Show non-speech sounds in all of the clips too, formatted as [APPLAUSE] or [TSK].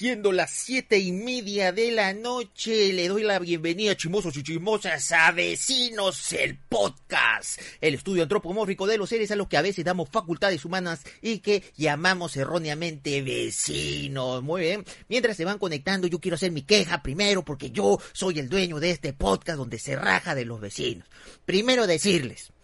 Siendo las siete y media de la noche, le doy la bienvenida, chimosos y chismosas, a Vecinos, el podcast, el estudio antropomórfico de los seres a los que a veces damos facultades humanas y que llamamos erróneamente vecinos. Muy bien. Mientras se van conectando, yo quiero hacer mi queja primero porque yo soy el dueño de este podcast donde se raja de los vecinos. Primero decirles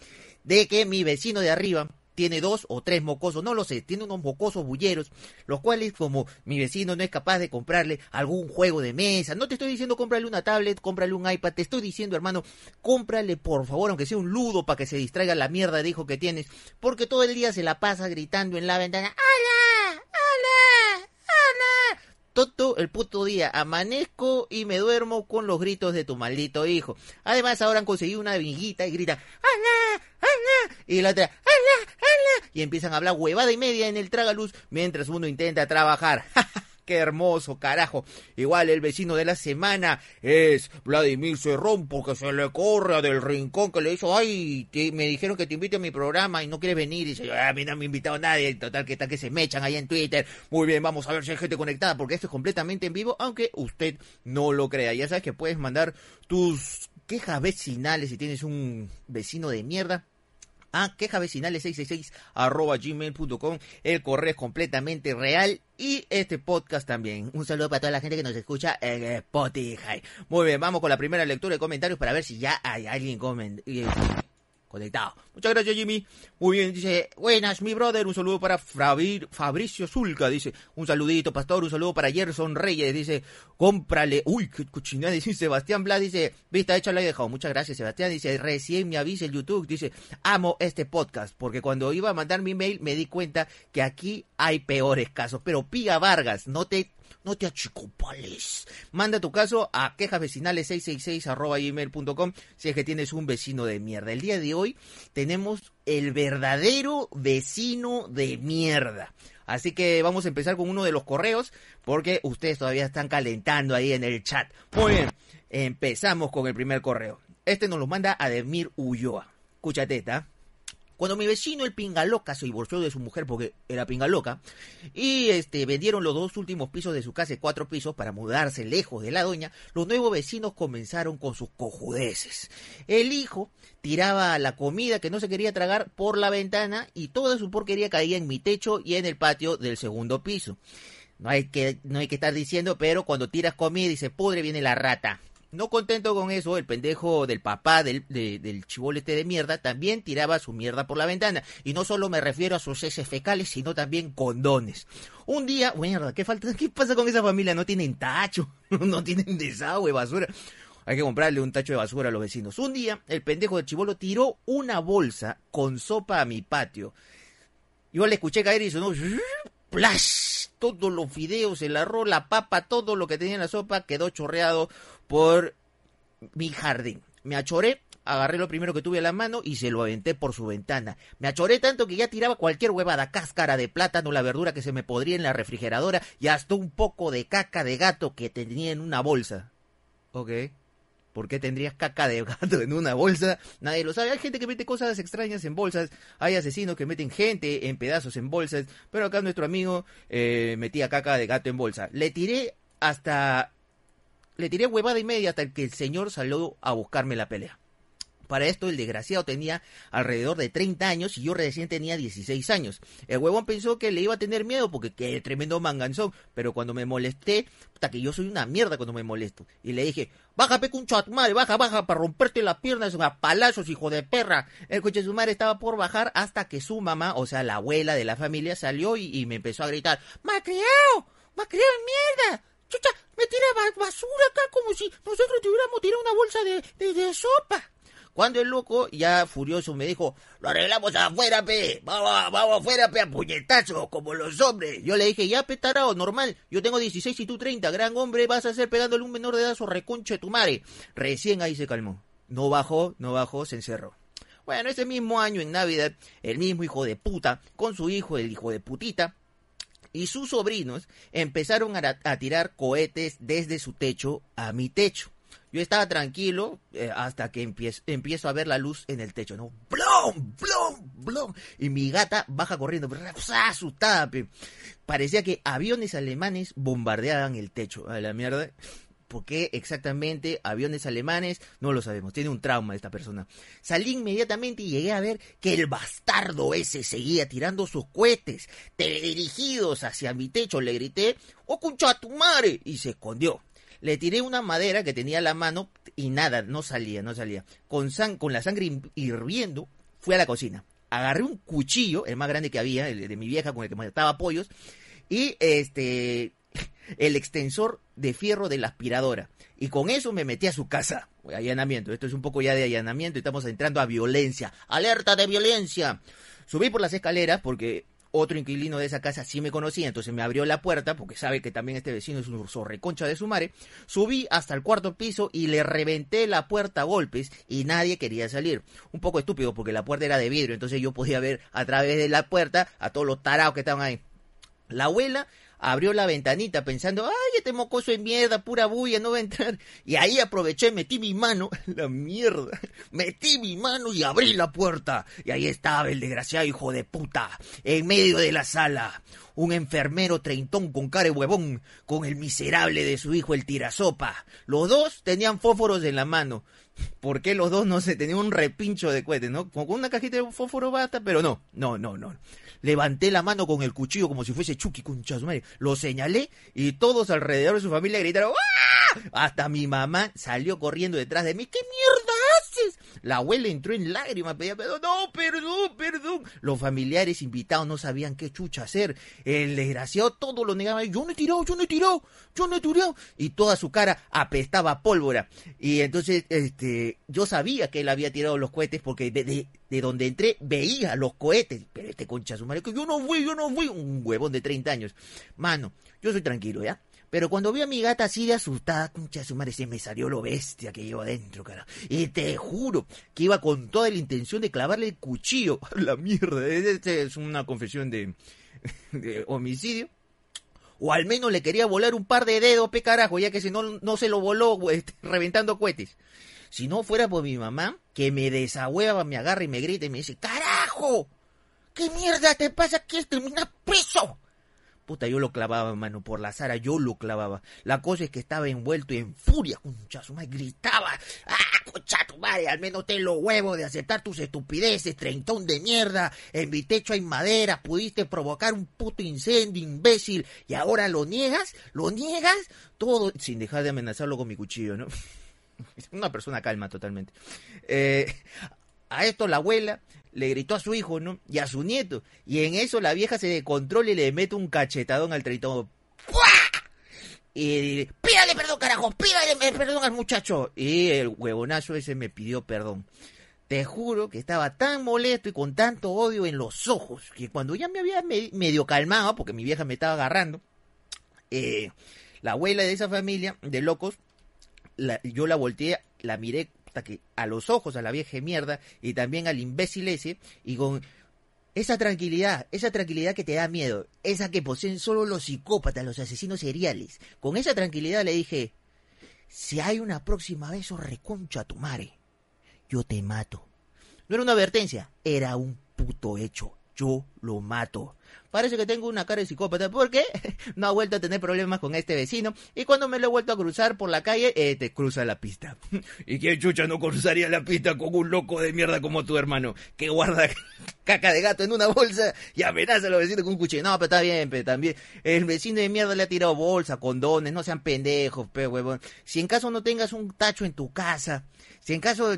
de que mi vecino de arriba tiene dos o tres mocosos, no lo sé, tiene unos mocosos bulleros, los cuales como mi vecino no es capaz de comprarle algún juego de mesa, no te estoy diciendo cómprale una tablet, cómprale un iPad, te estoy diciendo hermano, cómprale por favor, aunque sea un ludo para que se distraiga la mierda de hijo que tienes, porque todo el día se la pasa gritando en la ventana, ¡Hola! ¡Hola! ¡Hola! todo el puto día amanezco y me duermo con los gritos de tu maldito hijo. Además, ahora han conseguido una amiguita y grita ¡Ana! [LAUGHS] Y la otra. Y empiezan a hablar huevada y media en el tragaluz mientras uno intenta trabajar. [LAUGHS] qué hermoso, carajo. Igual el vecino de la semana es Vladimir Cerrón porque se le corre del rincón que le hizo, ay, me dijeron que te invite a mi programa y no quieres venir. Y dice, a mí no me ha invitado nadie, total que está que se me echan ahí en Twitter. Muy bien, vamos a ver si hay gente conectada porque esto es completamente en vivo, aunque usted no lo crea. Ya sabes que puedes mandar tus quejas vecinales si tienes un vecino de mierda a quejavecinales666 arroba gmail.com. El correo es completamente real y este podcast también. Un saludo para toda la gente que nos escucha en Spotify. Muy bien, vamos con la primera lectura de comentarios para ver si ya hay alguien comentando conectado. Muchas gracias, Jimmy. Muy bien, dice, buenas, mi brother. Un saludo para Fabricio Zulca, dice, un saludito, pastor. Un saludo para Gerson Reyes, dice, cómprale. Uy, qué cochinada, [LAUGHS] dice Sebastián Blas, dice, vista hecha, la he dejado. Muchas gracias, Sebastián. Dice, recién me avisa el YouTube, dice, amo este podcast, porque cuando iba a mandar mi mail me di cuenta que aquí hay peores casos. Pero Piga Vargas, no te no te achicopales. Manda tu caso a quejasvecinales666 si es que tienes un vecino de mierda. El día de hoy tenemos el verdadero vecino de mierda. Así que vamos a empezar con uno de los correos porque ustedes todavía están calentando ahí en el chat. Muy bien, empezamos con el primer correo. Este nos lo manda Ademir Ulloa. Escúchate, ¿está? Cuando mi vecino el pingaloca se divorció de su mujer porque era pingaloca y este vendieron los dos últimos pisos de su casa de cuatro pisos para mudarse lejos de la doña, los nuevos vecinos comenzaron con sus cojudeces. El hijo tiraba la comida que no se quería tragar por la ventana y toda su porquería caía en mi techo y en el patio del segundo piso. No hay que, no hay que estar diciendo, pero cuando tiras comida y se pudre viene la rata. No contento con eso, el pendejo del papá del, del chivolete de mierda también tiraba su mierda por la ventana. Y no solo me refiero a sus heces fecales, sino también condones. Un día, mierda, ¿qué falta? [LAUGHS] ¿Qué pasa con esa familia? No tienen tacho, [LAUGHS] no tienen desagüe, basura. Hay que comprarle un tacho de basura a los vecinos. Un día, el pendejo del chivolo tiró una bolsa con sopa a mi patio. Yo le escuché caer y sonó Todos los fideos, el arroz, la papa, todo lo que tenía en la sopa quedó chorreado por mi jardín. Me achoré, agarré lo primero que tuve a la mano y se lo aventé por su ventana. Me achoré tanto que ya tiraba cualquier huevada, cáscara de plátano, la verdura que se me podría en la refrigeradora y hasta un poco de caca de gato que tenía en una bolsa. Ok. ¿Por qué tendrías caca de gato en una bolsa? Nadie lo sabe. Hay gente que mete cosas extrañas en bolsas. Hay asesinos que meten gente en pedazos en bolsas. Pero acá nuestro amigo eh, metía caca de gato en bolsa. Le tiré hasta... Le tiré huevada y media hasta que el señor salió a buscarme la pelea. Para esto el desgraciado tenía alrededor de 30 años y yo recién tenía 16 años. El huevón pensó que le iba a tener miedo porque qué tremendo manganzón, pero cuando me molesté, puta que yo soy una mierda cuando me molesto. Y le dije, baja pe un chat madre, baja, baja para romperte las piernas a palazos, hijo de perra. El coche de su madre estaba por bajar hasta que su mamá, o sea, la abuela de la familia, salió y, me empezó a gritar, ¡Macriado! ¡Macriado mierda! Chucha, me tira basura acá como si nosotros tuviéramos tirado una bolsa de, de sopa. Cuando el loco, ya furioso, me dijo, lo arreglamos afuera, pe, vamos, vamos afuera, pe, a puñetazos, como los hombres. Yo le dije, ya, pe, tarado, normal, yo tengo 16 y tú 30, gran hombre, vas a hacer pegándole un menor de edad su reconche tu madre. Recién ahí se calmó. No bajó, no bajó, se encerró. Bueno, ese mismo año, en Navidad, el mismo hijo de puta, con su hijo, el hijo de putita, y sus sobrinos empezaron a tirar cohetes desde su techo a mi techo. Yo estaba tranquilo eh, hasta que empiezo, a ver la luz en el techo, ¿no? ¡Blum! ¡Blum! ¡Blum! Y mi gata baja corriendo, asustada. Parecía que aviones alemanes bombardeaban el techo. A la mierda. ¿Por qué exactamente aviones alemanes? No lo sabemos. Tiene un trauma esta persona. Salí inmediatamente y llegué a ver que el bastardo ese seguía tirando sus cohetes dirigidos hacia mi techo. Le grité, ¡Oh, concha tu madre! Y se escondió. Le tiré una madera que tenía a la mano y nada, no salía, no salía. Con, con la sangre hirviendo, fui a la cocina. Agarré un cuchillo, el más grande que había, el de mi vieja con el que mataba pollos, y este el extensor de fierro de la aspiradora. Y con eso me metí a su casa. Allanamiento. Esto es un poco ya de allanamiento estamos entrando a violencia. ¡Alerta de violencia! Subí por las escaleras porque otro inquilino de esa casa sí me conocía, entonces me abrió la puerta, porque sabe que también este vecino es un zorreconcha de su madre. Subí hasta el cuarto piso y le reventé la puerta a golpes y nadie quería salir. Un poco estúpido porque la puerta era de vidrio, entonces yo podía ver a través de la puerta a todos los tarados que estaban ahí. La abuela abrió la ventanita pensando, ay, este mocoso de mierda, pura bulla, no va a entrar. Y ahí aproveché, metí mi mano, [LAUGHS] la mierda, metí mi mano y abrí la puerta. Y ahí estaba el desgraciado hijo de puta, en medio de la sala. Un enfermero treintón con cara de huevón, con el miserable de su hijo el tirasopa. Los dos tenían fósforos en la mano. ¿Por qué los dos no se tenían un repincho de cohetes, no? Con una cajita de fósforo basta, pero no, no, no, no. Levanté la mano con el cuchillo como si fuese Chucky, concha madre. Lo señalé y todos alrededor de su familia gritaron ¡Ah! Hasta mi mamá salió corriendo detrás de mí. ¿Qué mierda La abuela entró en lágrimas, pedía perdón. No, perdón, perdón. Los familiares invitados no sabían qué chucha hacer. El desgraciado todo lo negaba. Yo no he tirado, yo no he tirado, yo no he tirado. Y toda su cara apestaba pólvora. Y entonces, este, yo sabía que él había tirado los cohetes porque de, de donde entré veía los cohetes. Pero este concha su madre, que yo no fui, yo no fui. Un huevón de 30 años. Mano, yo soy tranquilo, ¿ya? Pero cuando vi a mi gata así de asustada, concha su madre, se me salió lo bestia que llevo adentro, cara. Y te juro que iba con toda la intención de clavarle el cuchillo. [LAUGHS] La mierda, esta es una confesión de, [LAUGHS] de homicidio o al menos le quería volar un par de dedos, pe carajo, ya que si no, no se lo voló [LAUGHS] este, reventando cohetes. Si no fuera por mi mamá, que me desahueva, me agarra y me grita y me dice, ¡Carajo! ¿Qué mierda te pasa? ¿Quieres terminar preso? Puta, yo lo clavaba, mano, por la Sara, yo lo clavaba. La cosa es que estaba envuelto y en furia, concha su madre, gritaba, ¡ah, concha tu madre! Al menos ten los huevos de aceptar tus estupideces, treintón de mierda, en mi techo hay madera, pudiste provocar un puto incendio, imbécil, y ahora lo niegas, lo niegas, todo, sin dejar de amenazarlo con mi cuchillo, ¿no? [LAUGHS] Una persona calma totalmente. Eh, a esto la abuela le gritó a su hijo, ¿no? Y a su nieto. Y en eso la vieja se descontrola y le mete un cachetadón al treintón. Y pídale perdón, carajo, pídale perdón al muchacho. Y el huevonazo ese me pidió perdón. Te juro que estaba tan molesto y con tanto odio en los ojos que cuando ya me había medio calmado, porque mi vieja me estaba agarrando, eh, la abuela de esa familia de locos yo la volteé, la miré que a los ojos a la vieja mierda y también al imbécil ese y con esa tranquilidad, esa tranquilidad que te da miedo, esa que poseen solo los psicópatas, los asesinos seriales. Con esa tranquilidad le dije, si hay una próxima vez o reconcha a tu madre, yo te mato. No era una advertencia, era un puto hecho. Yo lo mato. Parece que tengo una cara de psicópata porque [LAUGHS] no ha vuelto a tener problemas con este vecino y cuando me lo he vuelto a cruzar por la calle, eh, te cruza la pista. [LAUGHS] ¿Y quién chucha no cruzaría la pista con un loco de mierda como tu hermano que guarda [LAUGHS] caca de gato en una bolsa y amenaza a los vecinos con un cuchillo? No, pero está bien, pero también el vecino de mierda le ha tirado bolsa, condones, no sean pendejos, pe huevón. Si en caso no tengas un tacho en tu casa, si en caso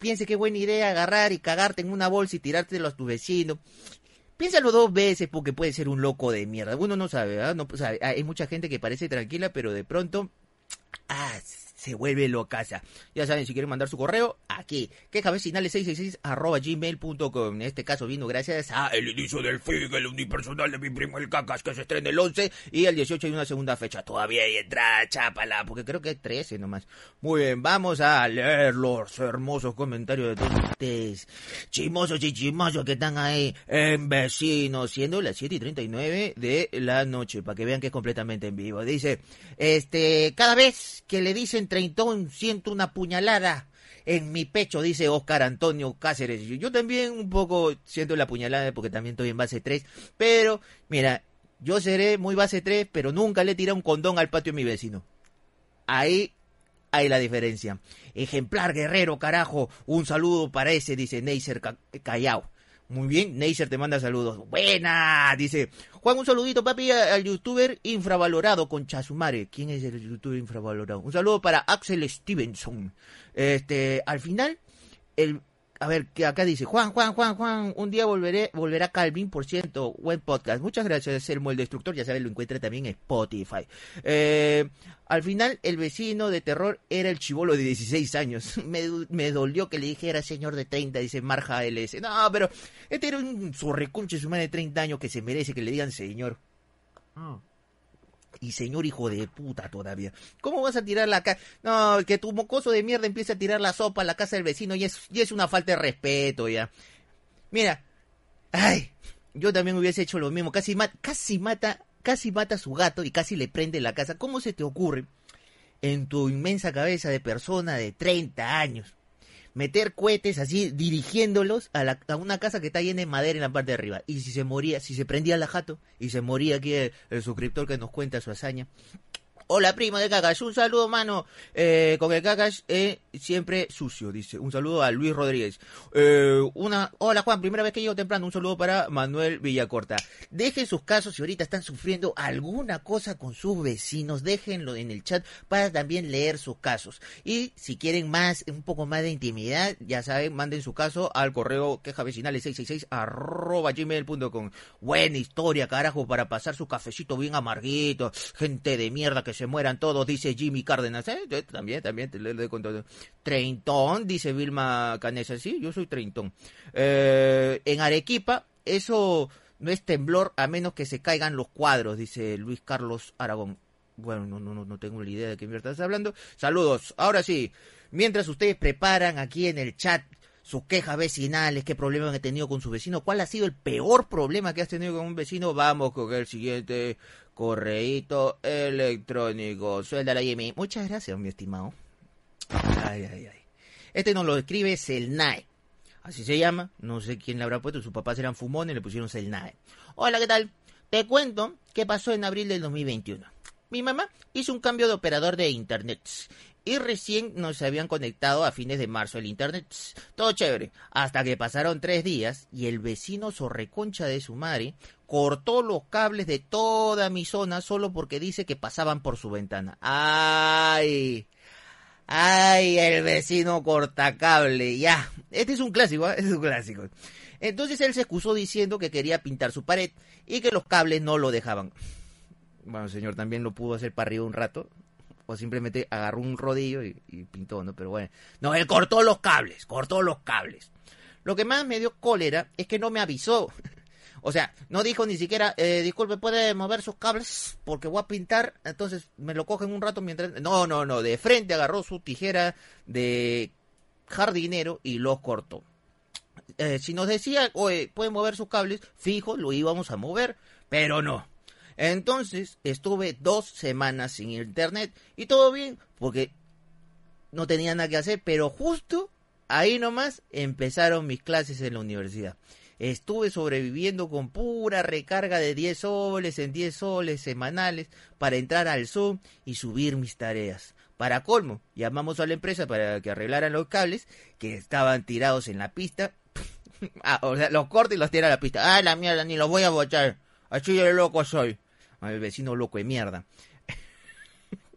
piense que buena idea agarrar y cagarte en una bolsa y tirártelo a tu vecino. Piénsalo dos veces porque puede ser un loco de mierda. Uno no sabe, ¿verdad? No sabe. Hay mucha gente que parece tranquila, pero de pronto... [TSK] Ah, se vuelve locaza. Ya saben, si quieren mandar su correo, aquí. Quejavecinales 666 arroba gmail.com. En este caso vino gracias a el inicio del FIG, el unipersonal de mi primo el Cacas, que se estrena el 11 y el 18 hay una segunda fecha. Todavía hay entrada, chápala, porque creo que hay 13 nomás. Muy bien, vamos a leer los hermosos comentarios de todos ustedes. Chimosos y chimosos que están ahí en vecinos, siendo las 7 y 39 de la noche, para que vean que es completamente en vivo. Dice, este, cada vez que le dicen treintón siento una puñalada en mi pecho, dice Oscar Antonio Cáceres. Yo también un poco siento la puñalada porque también estoy en base 3, pero mira, yo seré muy base 3, pero nunca le tiré un condón al patio de mi vecino. Ahí hay la diferencia. Ejemplar guerrero, carajo. Un saludo para ese, dice Neisser Callao. Muy bien, Neisser te manda saludos. Buena, dice. Juan, un saludito, papi, al youtuber infravalorado con Chasumare. ¿Quién es el youtuber infravalorado? Un saludo para Axel Stevenson. Este, al final, el a ver, que acá dice, Juan, Juan, Juan, Juan, un día volveré, volverá Calvin, por ciento, buen podcast. Muchas gracias, Selmo el Destructor, ya sabes, lo encuentra también en Spotify. Eh, al final, el vecino de terror era el chivolo de 16 años. [LAUGHS] Me, dolió que le dijera señor de 30, dice Marja LS. No, pero este era un surrecunche su madre de 30 años que se merece que le digan señor. Ah y señor hijo de puta todavía. ¿Cómo vas a tirar la casa? No, que tu mocoso de mierda empiece a tirar la sopa a la casa del vecino y es, y es una falta de respeto ya. Mira, ay, yo también hubiese hecho lo mismo. Casi, casi mata, casi mata a su gato y casi le prende la casa. ¿Cómo se te ocurre en tu inmensa cabeza de persona de 30 años meter cohetes así, dirigiéndolos a, la, a, una casa que está llena de madera en la parte de arriba. Y si se moría, si se prendía la jato y se moría aquí el suscriptor que nos cuenta su hazaña, Hola, primo de Cacas. Un saludo, mano. Eh, con el Cacas eh, siempre sucio, dice. Un saludo a Luis Rodríguez. Eh, una, hola, Juan. Primera vez que llego temprano. Un saludo para Manuel Villacorta. Dejen sus casos si ahorita están sufriendo alguna cosa con sus vecinos. Déjenlo en el chat para también leer sus casos. Y si quieren más, un poco más de intimidad, ya saben, manden su caso al correo quejavecinales666 arroba gmail.com. Buena historia, carajo, para pasar su cafecito bien amarguito. Gente de mierda que se mueran todos, dice Jimmy Cárdenas. ¿eh? también, también te le doy todo. Treintón, dice Vilma Canesa. Sí, yo soy treintón. Eh, en Arequipa, eso no es temblor a menos que se caigan los cuadros, dice Luis Carlos Aragón. Bueno, no, no, no tengo ni idea de qué mierda estás hablando. Saludos. Ahora sí, mientras ustedes preparan aquí en el chat sus quejas vecinales, qué problemas han tenido con su vecino, cuál ha sido el peor problema que has tenido con un vecino, vamos con el siguiente correíto electrónico. Suelda Jimmy. Muchas gracias, mi estimado. Ay, ay, ay. Este nos lo escribe Selnae. Así se llama. No sé quién le habrá puesto. Sus papás eran fumones y le pusieron Selnae. Hola, ¿qué tal? Te cuento qué pasó en abril del 2021. Mi mamá hizo un cambio de operador de internet y recién nos habían conectado a fines de marzo el internet. Todo chévere. Hasta que pasaron tres días y el vecino sorreconcha de su madre cortó los cables de toda mi zona solo porque dice que pasaban por su ventana. ¡Ay! ¡Ay! El vecino corta cable. Ya. Este es un clásico, ¿eh? [LAUGHS] Es un clásico. Entonces él se excusó diciendo que quería pintar su pared y que los cables no lo dejaban. Bueno, señor, también lo pudo hacer para arriba un rato simplemente agarró un rodillo y, pintó, ¿no? Pero bueno, no, él cortó los cables, cortó los cables. Lo que más me dio cólera es que no me avisó. [LAUGHS] O sea, no dijo ni siquiera, eh, disculpe, puede mover sus cables porque voy a pintar, entonces me lo cogen un rato mientras... No, no, no, de frente agarró su tijera de jardinero y los cortó. Eh, si nos decía, oye, puede mover sus cables, fijo, lo íbamos a mover, pero no. Entonces estuve dos semanas sin internet y todo bien porque no tenía nada que hacer, pero justo ahí nomás empezaron mis clases en la universidad. estuve sobreviviendo con pura recarga de 10 soles en 10 soles semanales para entrar al Zoom y subir mis tareas. Para colmo, llamamos a la empresa para que arreglaran los cables que estaban tirados en la pista. [LAUGHS] ah, o sea, los corta y los tira a la pista. Ah, la mierda, ni los voy a bochar. Así de loco soy. El vecino loco de mierda.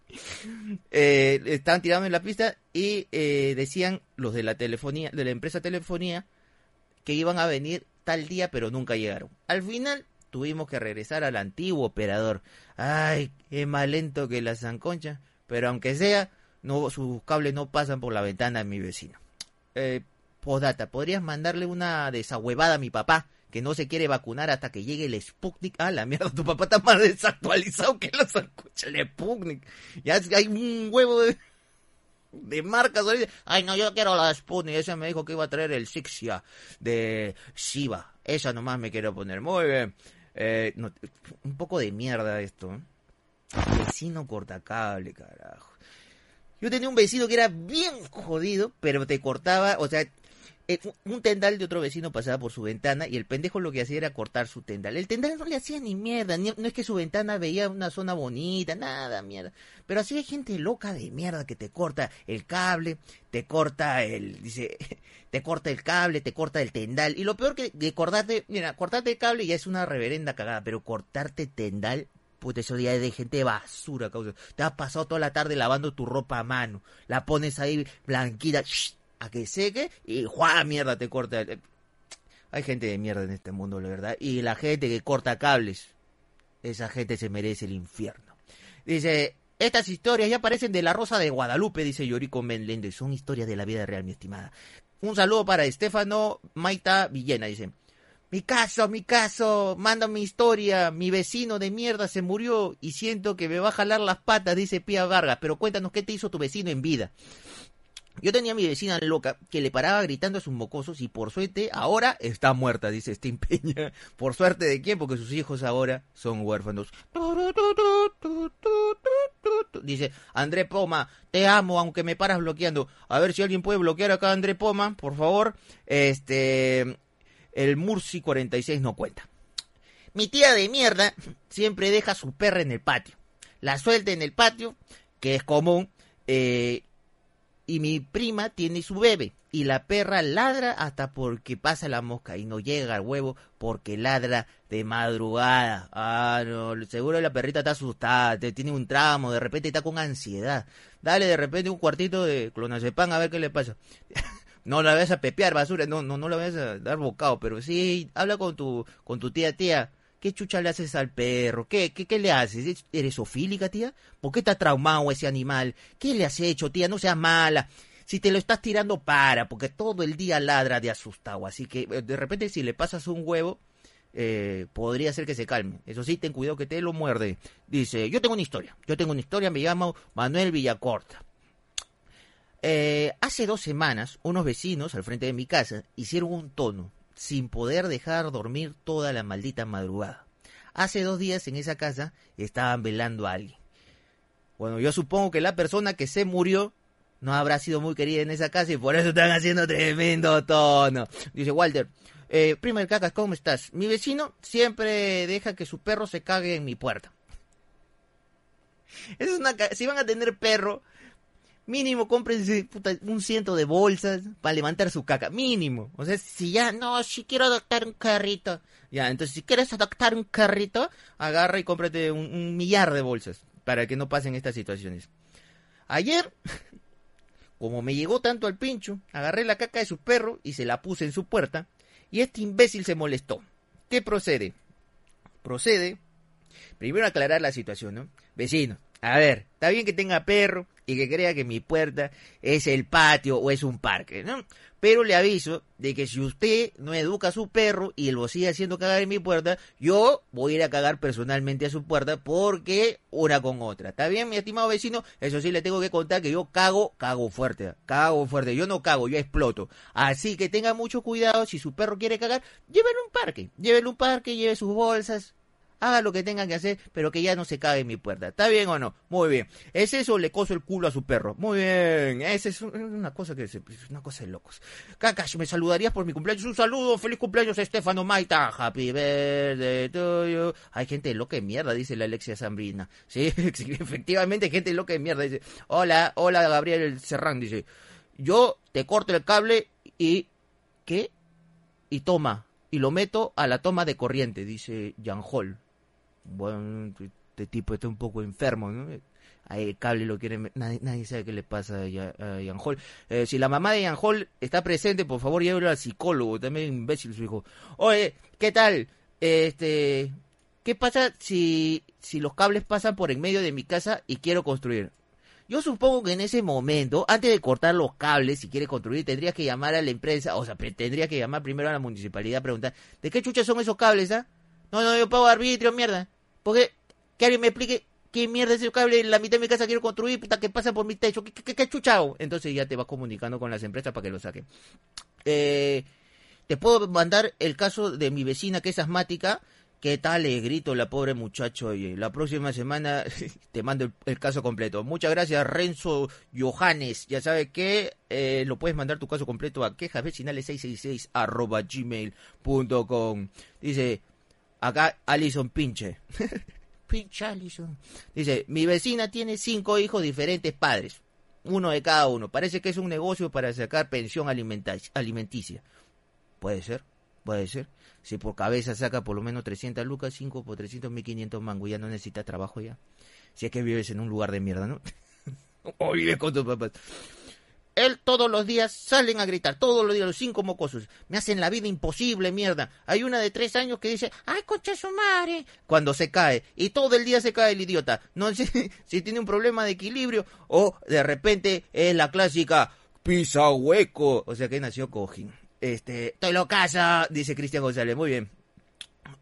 [LAUGHS] eh, estaban tirados en la pista y eh, decían los de la telefonía, de la empresa telefonía, que iban a venir tal día, pero nunca llegaron. Al final tuvimos que regresar al antiguo operador. Ay, es más lento que la zanconcha, pero aunque sea, no, sus cables no pasan por la ventana de mi vecino. Eh, podata, ¿podrías mandarle una desahuevada a mi papá? Que no se quiere vacunar hasta que llegue el Sputnik. Ah, la mierda, tu papá está más desactualizado que los zanconcha, el Sputnik. Ya hay un huevo de, de marcas. Ay, no, yo quiero la Sputnik. Esa me dijo que iba a traer el Sixia de Shiva. Esa nomás me quiero poner. Muy bien. Eh, un poco de mierda esto. Vecino cortacable, carajo. Yo tenía un vecino que era bien jodido, pero te cortaba, o sea, eh, un tendal de otro vecino pasaba por su ventana y el pendejo lo que hacía era cortar su tendal. El tendal no le hacía ni mierda, no es que su ventana veía una zona bonita, nada, mierda. Pero así hay gente loca de mierda que te corta el cable, te corta el, dice, [LAUGHS] te corta el cable, te corta el tendal. Y lo peor que de cortarte, mira, cortarte el cable ya es una reverenda cagada, pero cortarte tendal, puta, eso ya es de gente basura, causa. Te has pasado toda la tarde lavando tu ropa a mano, la pones ahí blanquita, a que seque y ¡juá! mierda te corta. Hay gente de mierda en este mundo, la verdad. Y la gente que corta cables, esa gente se merece el infierno. Dice, estas historias ya parecen de la Rosa de Guadalupe, dice Yorico Menlende. Son historias de la vida real, mi estimada. Un saludo para Estefano Maita Villena, dice. Mi caso, mi caso, manda mi historia, mi vecino de mierda se murió y siento que me va a jalar las patas, dice Pía Vargas, pero cuéntanos qué te hizo tu vecino en vida. Yo tenía a mi vecina loca que le paraba gritando a sus mocosos y por suerte ahora está muerta, dice Steam Peña. [LAUGHS] ¿Por suerte de quién? Porque sus hijos ahora son huérfanos. Dice André Poma, te amo aunque me paras bloqueando. A ver si alguien puede bloquear acá a André Poma, por favor. Este, el Murci 46 no cuenta. Mi tía de mierda siempre deja su perra en el patio. La suelta en el patio, que es común. Eh, y mi prima tiene su bebé y la perra ladra hasta porque pasa la mosca y no llega al huevo porque ladra de madrugada. Ah, no, seguro la perrita está asustada, te tiene un tramo, de repente está con ansiedad. Dale de repente un cuartito de clonazepam a ver qué le pasa. [LAUGHS] no la vayas a pepear, basura, no, no, no la vayas a dar bocado, pero sí, habla con tu, con tu tía, tía, ¿Qué chucha le haces al perro? ¿Qué, qué, qué le haces? ¿Eres ofílica, tía? ¿Por qué está traumado ese animal? ¿Qué le has hecho, tía? No seas mala. Si te lo estás tirando, para, porque todo el día ladra de asustado. Así que eh, de repente si le pasas un huevo, eh, podría ser que se calme. Eso sí, ten cuidado que te lo muerde. Dice, yo tengo una historia. Yo tengo una historia, me llamo Manuel Villacorta. Eh, hace dos semanas, unos vecinos al frente de mi casa hicieron un tono sin poder dejar dormir toda la maldita madrugada. Hace dos días en esa casa estaban velando a alguien. Bueno, yo supongo que la persona que se murió no habrá sido muy querida en esa casa y por eso están haciendo tremendo tono. Dice Walter, eh, primer cacas, ¿cómo estás? Mi vecino siempre deja que su perro se cague en mi puerta. [LAUGHS] Es una, si van a tener perro, Mínimo cómprense un ciento de bolsas para levantar su caca. Mínimo. O sea, si ya, no, si quiero adoptar un carrito. Ya, entonces si quieres adoptar un carrito, agarra y cómprate un, millar de bolsas para que no pasen estas situaciones. Ayer, [LAUGHS] como me llegó tanto al pincho, agarré la caca de su perro y se la puse en su puerta. Y este imbécil se molestó. ¿Qué procede? Procede. Primero aclarar la situación, ¿no? Vecino, a ver, está bien que tenga perro, y que crea que mi puerta es el patio o es un parque, ¿no? Pero le aviso de que si usted no educa a su perro y lo sigue haciendo cagar en mi puerta, yo voy a ir a cagar personalmente a su puerta porque una con otra. ¿Está bien, mi estimado vecino? Eso sí le tengo que contar que yo cago, cago fuerte, cago fuerte. Yo no cago, yo exploto. Así que tenga mucho cuidado si su perro quiere cagar, llévelo a un parque, llévelo a un parque, lleve sus bolsas, haga lo que tenga que hacer, pero que ya no se cague en mi puerta. ¿Está bien o no? Muy bien. ¿Es eso le coso el culo a su perro? Muy bien. Esa es una cosa que es una cosa de locos. Kakash, ¿me saludarías por mi cumpleaños? Un saludo, feliz cumpleaños, Estefano Maita. Happy birthday to you. Hay gente loca de mierda, dice la Alexia Zambrina. [LAUGHS] Sí, efectivamente, gente loca de mierda. Dice, hola, hola, Gabriel Serrán, dice. Yo te corto el cable y... ¿Qué? Y toma, y lo meto a la toma de corriente, dice Jan Hall. Bueno, este tipo está un poco enfermo, ¿no? el cable lo quiere... Nadie, nadie sabe qué le pasa a Jan Hall. Eh, si la mamá de Jan Hall está presente, por favor, llévelo al psicólogo. También imbécil su hijo. Oye, ¿qué tal? Este... ¿Qué pasa si, si los cables pasan por en medio de mi casa y quiero construir? Yo supongo que en ese momento, antes de cortar los cables, si quieres construir, tendrías que llamar a la empresa, o sea, tendrías que llamar primero a la municipalidad a preguntar, ¿de qué chucha son esos cables, ah? No, no, yo pago arbitrio, mierda. Porque, que alguien me explique qué mierda es ese cable, en la mitad de mi casa quiero construir, puta, que pasa por mi techo, ¿qué, qué, chuchao? Entonces ya te vas comunicando con las empresas para que lo saquen. Eh, te puedo mandar el caso de mi vecina que es asmática, ¿Qué tal? Le grito la pobre muchacho. Oye, la próxima semana [LAUGHS] te mando el, caso completo. Muchas gracias, Renzo Johannes. Ya sabes que eh, lo puedes mandar tu caso completo a quejasvecinales666 arroba gmail.com. Dice, acá Alison Pinche. [LAUGHS] Pinche Alison. Dice, mi vecina tiene cinco hijos diferentes padres. Uno de cada uno. Parece que es un negocio para sacar pensión alimenticia. Puede ser, puede ser si por cabeza saca por lo menos 300 lucas, 5 por 300, 1500 mango, ya no necesita trabajo ya. Si es que vives en un lugar de mierda, ¿no? [LAUGHS] o vives con tus papás. Él todos los días salen a gritar, todos los días, los cinco mocosos. Me hacen la vida imposible, mierda. Hay una de tres años que dice, ¡ay, concha su madre! Cuando se cae. Y todo el día se cae el idiota. No sé [LAUGHS] si tiene un problema de equilibrio o de repente es la clásica pisa hueco. O sea que nació cojín. Este, estoy locaza, dice Cristian González. Muy bien.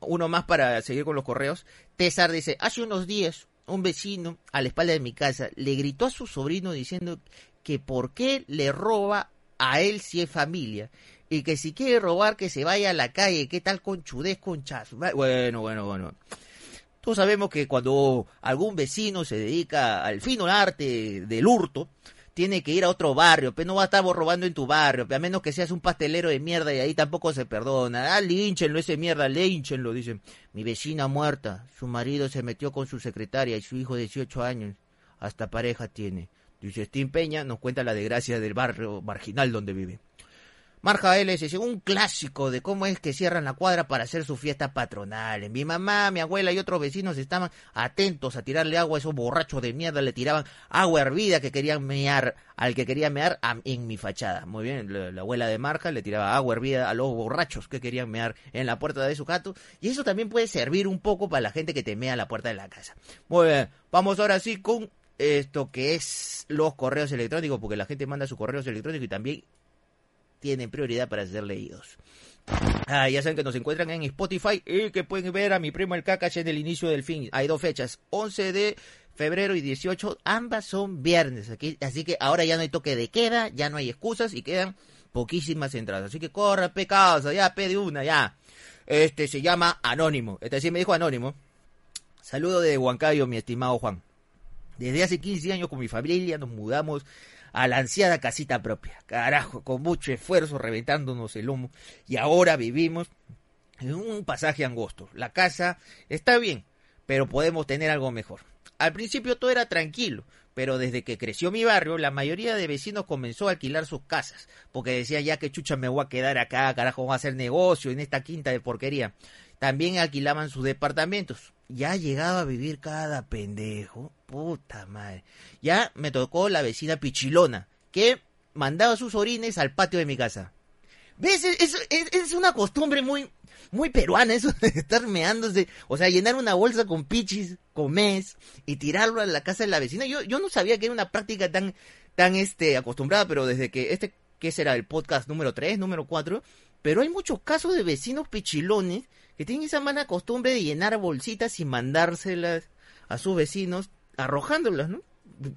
Uno más para seguir con los correos. César dice, hace unos días un vecino a la espalda de mi casa le gritó a su sobrino diciendo que por qué le roba a él si es familia y que si quiere robar que se vaya a la calle, qué tal con chudez, con chazo. Bueno, bueno, bueno. Todos sabemos que cuando algún vecino se dedica al fino arte del hurto, tiene que ir a otro barrio, pero no va a estar robando en tu barrio, a menos que seas un pastelero de mierda y ahí tampoco se perdona. Ah, línchenlo ese mierda, línchenlo, dicen. Mi vecina muerta, su marido se metió con su secretaria y su hijo de 18 años, hasta pareja tiene. Steam Peña, nos cuenta la desgracia del barrio marginal donde vive. Marja LS, un clásico de cómo es que cierran la cuadra para hacer su fiesta patronal. Mi mamá, mi abuela y otros vecinos estaban atentos a tirarle agua a esos borrachos de mierda, le tiraban agua hervida que querían mear al que quería mear en mi fachada. Muy bien, la, abuela de Marja le tiraba agua hervida a los borrachos que querían mear en la puerta de su gato. Y eso también puede servir un poco para la gente que te mea la puerta de la casa. Muy bien, vamos ahora sí con esto que es los correos electrónicos, porque la gente manda sus correos electrónicos y también tienen prioridad para ser leídos. Ah, ya saben que nos encuentran en Spotify y que pueden ver a mi primo el Kakash en el inicio del fin. Hay dos fechas, 11 de febrero y 18, ambas son viernes. Aquí, así que ahora ya no hay toque de queda, ya no hay excusas y quedan poquísimas entradas. Así que corre, pecados, ya pede una, ya. Este se llama Anónimo. Este sí me dijo Anónimo. Saludo de Huancayo, mi estimado Juan. Desde hace 15 años con mi familia nos mudamos a la ansiada casita propia. Carajo, con mucho esfuerzo, reventándonos el lomo. Y ahora vivimos en un pasaje angosto. La casa está bien, pero podemos tener algo mejor. Al principio todo era tranquilo, pero desde que creció mi barrio, la mayoría de vecinos comenzó a alquilar sus casas, porque decían ya que chucha me voy a quedar acá, carajo, voy a hacer negocio en esta quinta de porquería. También alquilaban sus departamentos. Ya llegaba a vivir cada pendejo. Puta madre. Ya me tocó la vecina pichilona, que mandaba sus orines al patio de mi casa. ¿Ves? Es, es, una costumbre muy, muy peruana eso de estar meándose. O sea, llenar una bolsa con pichis, con mes, y tirarlo a la casa de la vecina. Yo, yo no sabía que era una práctica tan, tan este, acostumbrada, pero desde que este, ¿qué será? El podcast número 3, número 4. Pero hay muchos casos de vecinos pichilones que tienen esa mala costumbre de llenar bolsitas y mandárselas a sus vecinos arrojándolas, ¿no?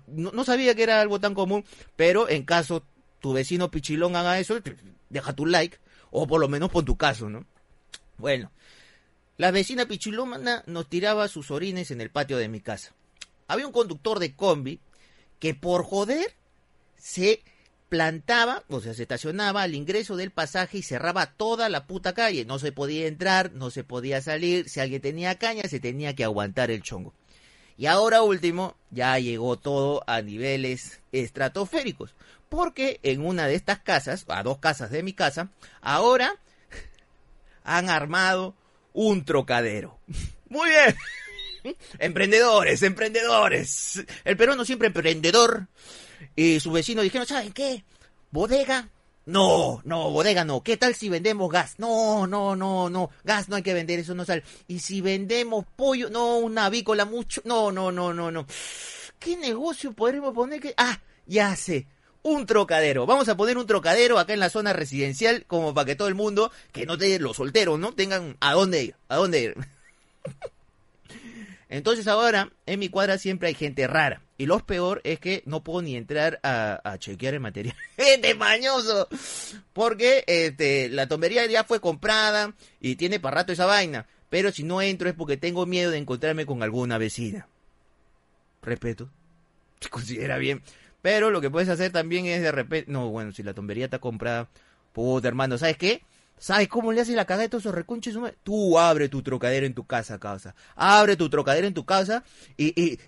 ¿no? sabía que era algo tan común, pero en caso tu vecino pichilón haga eso, deja tu like o por lo menos pon tu caso, ¿no? Bueno, La vecina Pichilómana nos tiraba sus orines en el patio de mi casa. Había un conductor de combi que por joder se plantaba, o sea, se estacionaba al ingreso del pasaje y cerraba toda la puta calle. No se podía entrar, no se podía salir. Si alguien tenía caña, se tenía que aguantar el chongo. Y ahora último, ya llegó todo a niveles estratosféricos. Porque en una de estas casas, a dos casas de mi casa, ahora [LAUGHS] han armado un trocadero. [LAUGHS] Muy bien. [LAUGHS] emprendedores, emprendedores. El peruano siempre emprendedor. Y su vecino dijeron, ¿saben qué? ¿Bodega? No, no, bodega no. ¿Qué tal si vendemos gas? No, no, no, no. Gas no hay que vender, eso no sale. Y si vendemos pollo, no, una avícola mucho. No, no, no, no, no. ¿Qué negocio podremos poner que... Ah, ya sé un trocadero. Vamos a poner un trocadero acá en la zona residencial como para que todo el mundo, que no te los solteros, ¿no? Tengan a dónde ir, a dónde ir. [LAUGHS] Entonces ahora en mi cuadra siempre hay gente rara. Y lo peor es que no puedo ni entrar a, chequear el material. [LAUGHS] ¡Gente mañoso! Porque este, la tombería ya fue comprada y tiene para rato esa vaina. Pero si no entro es porque tengo miedo de encontrarme con alguna vecina. Respeto. [LAUGHS] Se considera bien. Pero lo que puedes hacer también es de repente. No, bueno, si la tombería está comprada. Puta, hermano, ¿sabes qué? ¿Sabes cómo le haces la cagada de todos esos reconches? Tú abre tu trocadero en tu casa, causa. Abre tu trocadero en tu casa y,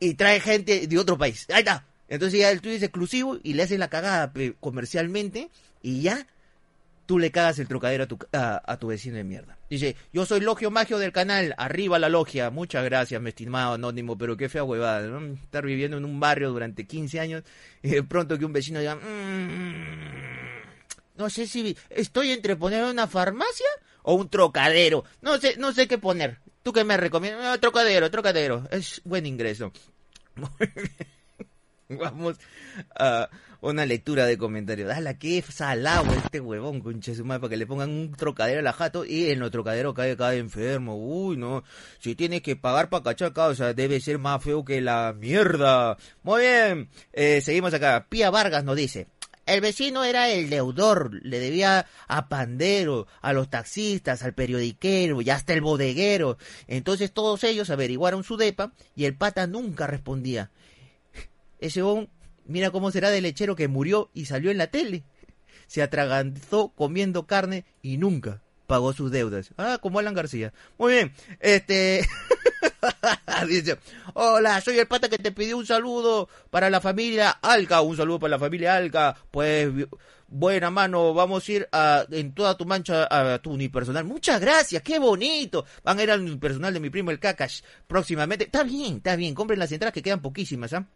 y trae gente de otro país. Ahí está. Entonces ya el tuyo es exclusivo y le haces la cagada comercialmente y ya tú le cagas el trocadero a tu, a, tu vecino de mierda. Dice, yo soy Logio Magio del canal, arriba la logia. Muchas gracias, mi estimado anónimo, pero qué fea huevada. Estar viviendo en un barrio durante 15 años y de pronto que un vecino diga, mm, no sé si estoy entre poner una farmacia o un trocadero. No sé, no sé qué poner. ¿Tú qué me recomiendas? trocadero, trocadero. Es buen ingreso. [LAUGHS] Vamos a una lectura de comentarios. Dale, qué salado este huevón, conche su madre, para que le pongan un trocadero a la jato y en los trocadero cae, cae enfermo. Uy, no. Si tienes que pagar para cachar causa, debe ser más feo que la mierda. Muy bien. Eh, seguimos acá. Pía Vargas nos dice. El vecino era el deudor, le debía a Pandero, a los taxistas, al periodiquero y hasta el bodeguero. Entonces todos ellos averiguaron su depa y el pata nunca respondía. Ese hombre Mira cómo será de lechero que murió y salió en la tele. Se atragantó comiendo carne y nunca pagó sus deudas. Ah, como Alan García. Muy bien. Este. [LAUGHS] [LAUGHS] Dice, hola, soy el pata que te pidió un saludo para la familia Alca. Un saludo para la familia Alca. Pues, buena mano, vamos a ir a, en toda tu mancha a tu unipersonal. Muchas gracias, qué bonito. Van a ir al unipersonal de mi primo el Kakash próximamente. Está bien, está bien. Compren las entradas que quedan poquísimas, ¿ah?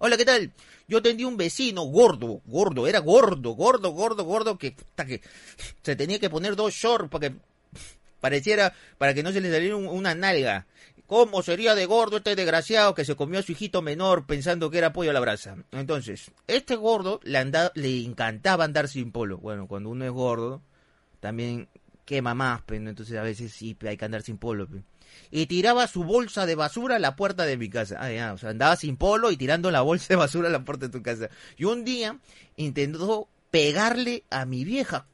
Hola, ¿qué tal? Yo tenía un vecino gordo, gordo, era gordo, gordo, gordo, gordo, que, que se tenía que poner dos shorts para que pareciera, para que no se le saliera una nalga. ¿Cómo sería de gordo este desgraciado que se comió a su hijito menor pensando que era pollo a la brasa? Entonces, este gordo le, le encantaba andar sin polo. Bueno, cuando uno es gordo, también quema más, pero entonces a veces sí hay que andar sin polo. Y tiraba su bolsa de basura a la puerta de mi casa. Ah, ya, o sea, andaba sin polo y tirando la bolsa de basura a la puerta de tu casa. Y un día intentó pegarle a mi vieja.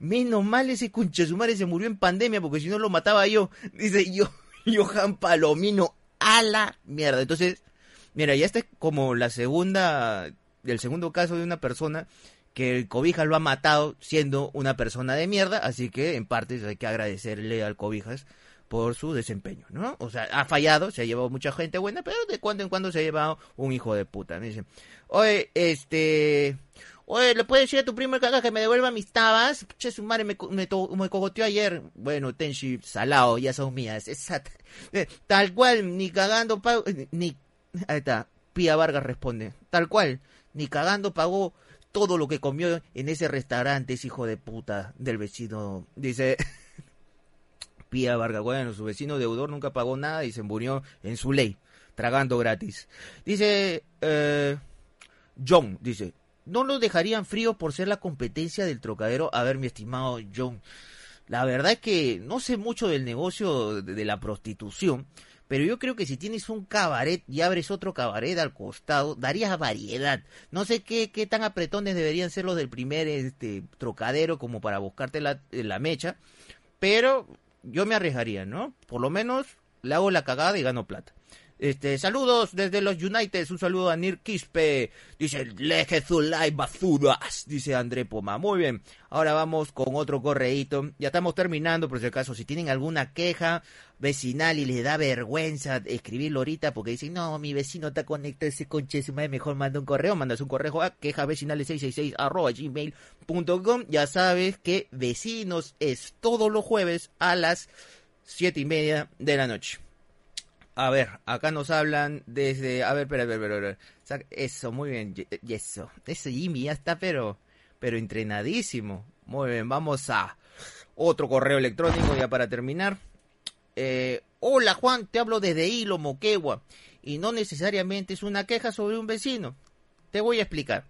Menos mal ese madre se murió en pandemia porque si no lo mataba yo. Dice [LAUGHS] yo, Johan Palomino, a la mierda. Entonces, mira, ya está como la segunda, el segundo caso de una persona que el Cobijas lo ha matado siendo una persona de mierda, así que en parte hay que agradecerle al Cobijas por su desempeño, ¿no? O sea, ha fallado, se ha llevado mucha gente buena, pero de cuando en cuando se ha llevado un hijo de puta. Me oye, este... Oye, ¿le puedes decir a tu primo caga que me devuelva mis tabas? Che, su madre me, me, me cogoteó ayer. Bueno, Tenshi, salado, ya son mías. Eh, tal cual, ni cagando pago... Ni... Ahí está, Pía Vargas responde. Tal cual, ni cagando pagó todo lo que comió en ese restaurante es hijo de puta del vecino. Dice [LAUGHS] Pía Vargas, bueno, su vecino deudor nunca pagó nada y se murió en su ley, tragando gratis. Dice eh, John, dice, ¿no lo dejarían frío por ser la competencia del trocadero? A ver, mi estimado John, la verdad es que no sé mucho del negocio de la prostitución, pero yo creo que si tienes un cabaret y abres otro cabaret al costado, darías variedad. No sé qué, qué tan apretones deberían ser los del primer este, trocadero como para buscarte la, la mecha, pero yo me arriesgaría, ¿no? Por lo menos le hago la cagada y gano plata. Este, saludos desde los United, un saludo a Nir Quispe, dice Leje Zulay Bazudas, dice André Poma. Muy bien, ahora vamos con otro correíto. Ya estamos terminando, por si acaso, si tienen alguna queja vecinal y les da vergüenza escribirlo ahorita porque dicen, no, mi vecino está conectado ese conche, mejor manda un correo, mandas un correo a quejavecinales666 arroba gmail.com. Ya sabes que vecinos es todos los jueves a las siete y media de la noche. A ver, acá nos hablan desde. A ver, espera, espera, espera. Eso, muy bien. Y eso. Eso, Jimmy ya está, pero. Pero entrenadísimo. Muy bien, vamos a otro correo electrónico ya para terminar. Eh, hola Juan, te hablo desde Hilo, Moquegua. Y no necesariamente es una queja sobre un vecino. Te voy a explicar.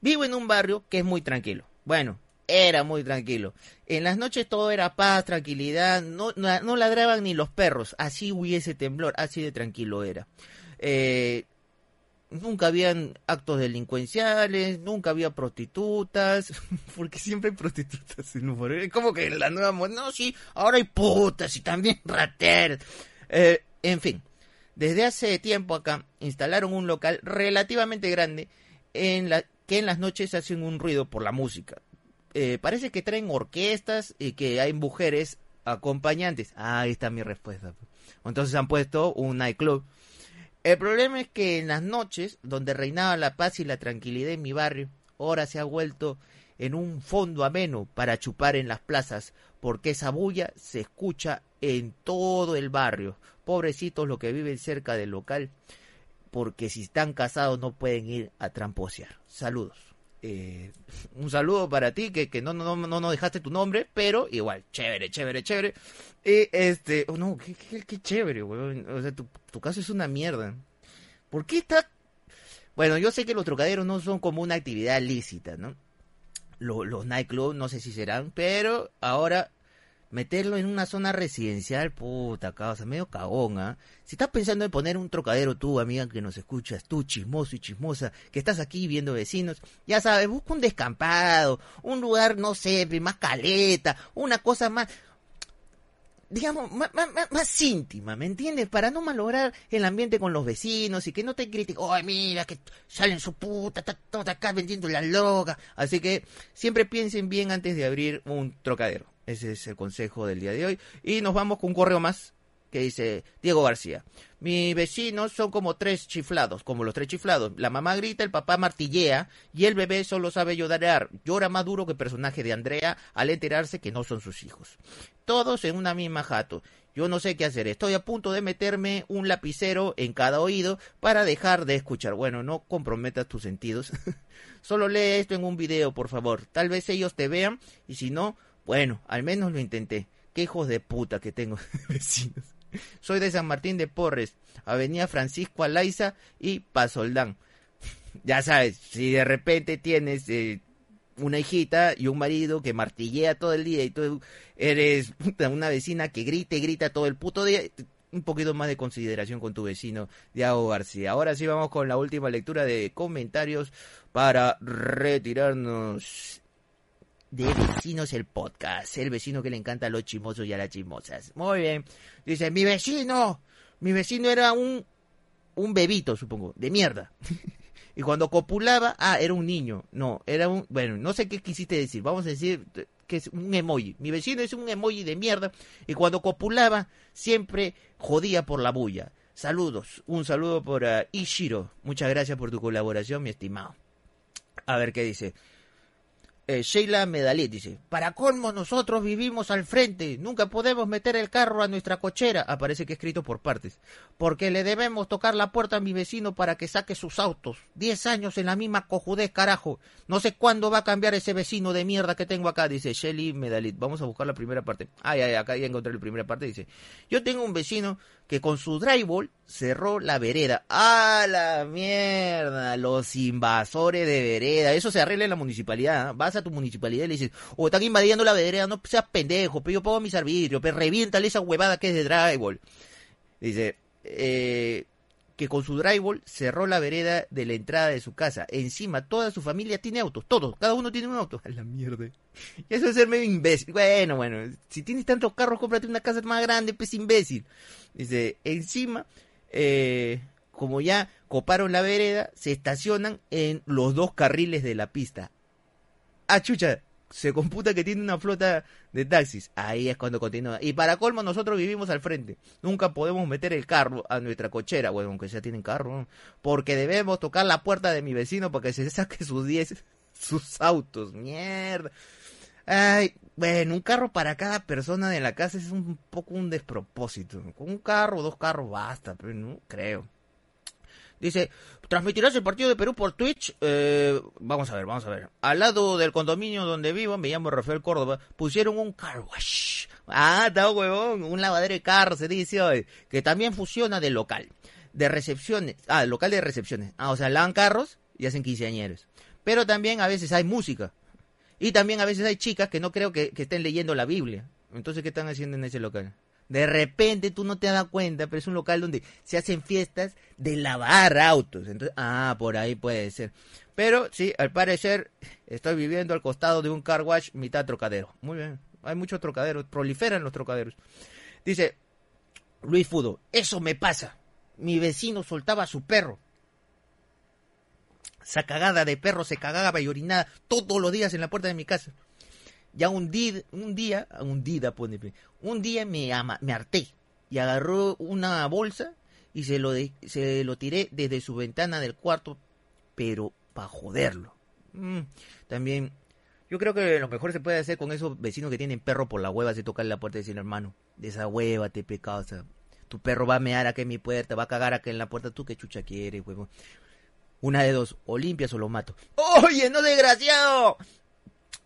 Vivo en un barrio que es muy tranquilo. Bueno, era muy tranquilo. En las noches todo era paz, tranquilidad, no, no, ladraban ni los perros, así hubiese temblor, así de tranquilo era. Eh, nunca habían actos delincuenciales, nunca había prostitutas, [LAUGHS] porque siempre hay prostitutas en Como que la nueva no, sí, ahora hay putas y también [LAUGHS] rateras. Eh, en fin, desde hace tiempo acá instalaron un local relativamente grande en la que en las noches hacen un ruido por la música. Eh, parece que traen orquestas y que hay mujeres acompañantes. Ah, ahí está mi respuesta. Entonces han puesto un nightclub. El problema es que en las noches, donde reinaba la paz y la tranquilidad en mi barrio, ahora se ha vuelto en un fondo ameno para chupar en las plazas, porque esa bulla se escucha en todo el barrio. Pobrecitos los que viven cerca del local, porque si están casados no pueden ir a tramposear. Saludos. Eh, un saludo para ti, que, que no, no, no, no dejaste tu nombre, pero igual, chévere, chévere, chévere. Y este, oh, no, qué, chévere, weón. O sea, tu, tu caso es una mierda. ¿Por qué está...? Bueno, yo sé que los trocaderos no son como una actividad lícita, ¿no? Los, los nightclubs no sé si serán, pero ahora meterlo en una zona residencial, puta causa, medio cagón, ¿ah? Si estás pensando en poner un trocadero tú, amiga que nos escuchas, tú chismoso y chismosa, que estás aquí viendo vecinos, ya sabes, busca un descampado, un lugar, no sé, más caleta, una cosa más, digamos, más, más, íntima, ¿me entiendes? Para no malograr el ambiente con los vecinos y que no te critiquen, ay, mira, que salen su puta, está acá vendiendo la loca. Así que siempre piensen bien antes de abrir un trocadero. Ese es el consejo del día de hoy. Y nos vamos con un correo más que dice Diego García. Mis vecinos son como tres chiflados, como los tres chiflados. La mamá grita, el papá martillea y el bebé solo sabe llorar. Llora más duro que el personaje de Andrea al enterarse que no son sus hijos. Todos en una misma jato. Yo no sé qué hacer. Estoy a punto de meterme un lapicero en cada oído para dejar de escuchar. Bueno, no comprometas tus sentidos. [LAUGHS] Solo lee esto en un video, por favor. Tal vez ellos te vean y si no, bueno, al menos lo intenté. Qué hijos de puta que tengo [LAUGHS] vecinos. Soy de San Martín de Porres, Avenida Francisco Alaiza y Pasoldán. [LAUGHS] Ya sabes, si de repente tienes eh, una hijita y un marido que martillea todo el día y tú eres [LAUGHS] una vecina que grita y grita todo el puto día, un poquito más de consideración con tu vecino Diego García. Ahora sí vamos con la última lectura de comentarios para retirarnos de Vecinos el Podcast, el vecino que le encanta a los chismosos y a las chismosas. Muy bien. Dice, mi vecino, mi vecino era un, un bebito, supongo, de mierda. [LAUGHS] y cuando copulaba, ah, era un niño. No, era un, bueno, no sé qué quisiste decir. Vamos a decir que es un emoji. Mi vecino es un emoji de mierda. Y cuando copulaba, siempre jodía por la bulla. Saludos. Un saludo por uh, Ishiro. Muchas gracias por tu colaboración, mi estimado. A ver qué dice. Eh, Sheila Medalit dice, para colmo nosotros vivimos al frente, nunca podemos meter el carro a nuestra cochera, aparece que escrito por partes, porque le debemos tocar la puerta a mi vecino para que saque sus autos. Diez años en la misma cojudez, carajo. No sé cuándo va a cambiar ese vecino de mierda que tengo acá, dice Shelly Medalit. Vamos a buscar la primera parte. Ay, ay, acá ya encontré la primera parte, dice, yo tengo un vecino que con su drywall cerró la vereda. ¡Ah, la mierda! Los invasores de vereda. Eso se arregla en la municipalidad. ¿ah? Vas a tu municipalidad y le dices, o están invadiendo la vereda, no seas pendejo, pero yo pongo mis arbitrios, pero reviéntale esa huevada que es de drywall. Dice, eh, que con su drywall cerró la vereda de la entrada de su casa. Encima, toda su familia tiene autos, todos, cada uno tiene un auto. A la mierda. Y eso es ser medio imbécil. Bueno, bueno, si tienes tantos carros, cómprate una casa más grande, pues imbécil. Dice, encima, eh, como ya coparon la vereda, se estacionan en los dos carriles de la pista. Ah, chucha, se computa que tiene una flota de taxis. Ahí es cuando continúa. Y para colmo, nosotros vivimos al frente. Nunca podemos meter el carro a nuestra cochera, bueno, aunque ya tienen carro, porque debemos tocar la puerta de mi vecino para que se [LAUGHS] saque sus 10, sus autos. Mierda. Ay, bueno, un carro para cada persona de la casa es un poco un despropósito. Con un carro dos carros basta, pero no creo. Dice, ¿transmitirás el partido de Perú por Twitch? Eh, vamos a ver, vamos a ver. Al lado del condominio donde vivo, me llamo Rafael Córdoba, pusieron un car wash. Ah, está huevón, un lavadero de carros, se dice hoy, que también funciona de local. De recepciones, ah, local de recepciones. Ah, o sea, lavan carros y hacen quinceañeros. Pero también a veces hay música. Y también a veces hay chicas que no creo que estén leyendo la Biblia. Entonces, ¿qué están haciendo en ese local? De repente tú no te das cuenta, pero es un local donde se hacen fiestas de lavar autos. Entonces, ah, por ahí puede ser. Pero sí, al parecer estoy viviendo al costado de un car wash mitad trocadero. Muy bien, hay muchos trocaderos, proliferan los trocaderos. Dice Luis Fudo, eso me pasa. Mi vecino soltaba a su perro. Esa cagada de perro se cagaba y orinaba todos los días en la puerta de mi casa ya un, día, un día, un día, pone, un día me, ama, me harté y agarró una bolsa y se lo, se lo tiré desde su ventana del cuarto, pero para joderlo. Mm, también, yo creo que lo mejor se puede hacer con esos vecinos que tienen perro por la hueva, se tocar la puerta y decir, hermano, de esa hueva te pecado, tu perro va a mear aquí en mi puerta, va a cagar aquí en la puerta, tú qué chucha quieres, huevo. Una de dos, o limpias o lo mato. ¡Oye, no desgraciado!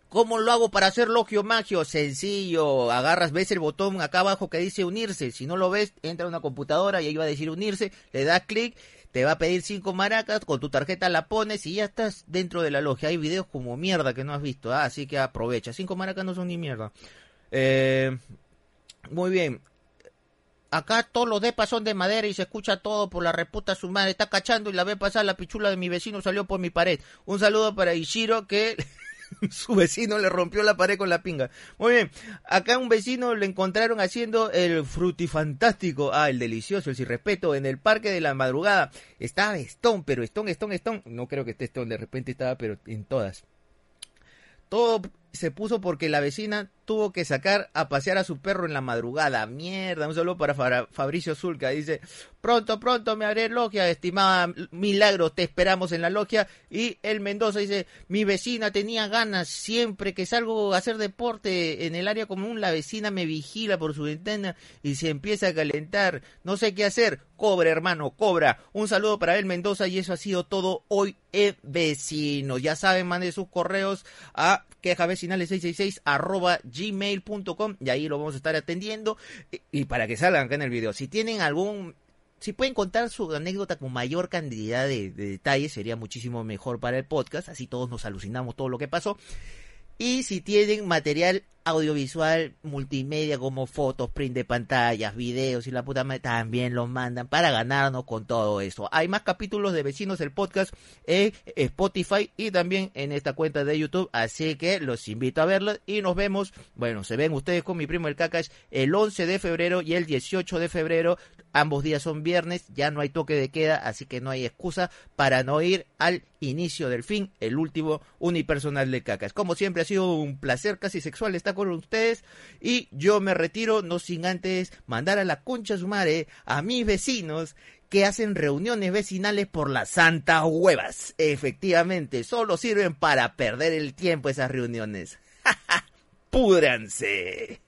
¿Cómo lo hago para hacer logio magio? Sencillo, agarras, ves el botón acá abajo que dice unirse. Si no lo ves, entra a una computadora y ahí va a decir unirse, le das clic, te va a pedir cinco maracas, con tu tarjeta la pones y ya estás dentro de la logia. Hay videos como mierda que no has visto, ¿ah? así que aprovecha. Cinco maracas no son ni mierda. Eh, muy bien. Acá todos los depas son de madera y se escucha todo por la reputa su madre. Está cachando y la ve pasar la pichula de mi vecino salió por mi pared. Un saludo para Ishiro que [LAUGHS] su vecino le rompió la pared con la pinga. Muy bien, acá un vecino le encontraron haciendo el frutifantástico, ah, el delicioso, el sin respeto, en el parque de la madrugada. Estaba Stone, pero Stone, Stone, Stone, no creo que esté Stone, de repente estaba, pero en todas. Todo se puso porque la vecina tuvo que sacar a pasear a su perro en la madrugada. Mierda, un saludo para Fabricio Zulca. Dice, pronto, pronto me haré logia, estimada Milagro, te esperamos en la logia. Y el Mendoza dice, mi vecina tenía ganas, siempre que salgo a hacer deporte en el área común, la vecina me vigila por su ventana y se empieza a calentar. No sé qué hacer. Cobra, hermano, cobra. Un saludo para el Mendoza y eso ha sido todo hoy en vecino. Ya saben, mande sus correos a quejavecinales666 arroba gmail.com y ahí lo vamos a estar atendiendo y, para que salgan acá en el video. Si tienen algún si pueden contar su anécdota con mayor cantidad de, detalles, sería muchísimo mejor para el podcast, así todos nos alucinamos todo lo que pasó. Y si tienen material audiovisual multimedia como fotos, print de pantallas, videos y la puta madre, también los mandan para ganarnos con todo eso. Hay más capítulos de Vecinos del Podcast en Spotify y también en esta cuenta de YouTube, así que los invito a verlos y nos vemos, bueno, se ven ustedes con mi primo el Cacash el 11 de febrero y el 18 de febrero, ambos días son viernes, ya no hay toque de queda, así que no hay excusa para no ir al inicio del fin, el último unipersonal de Cacash. Como siempre ha sido un placer casi sexual estar con ustedes y yo me retiro no sin antes mandar a la concha su madre a mis vecinos que hacen reuniones vecinales por las santas huevas. Efectivamente, solo sirven para perder el tiempo esas reuniones. [LAUGHS] ¡Púdranse!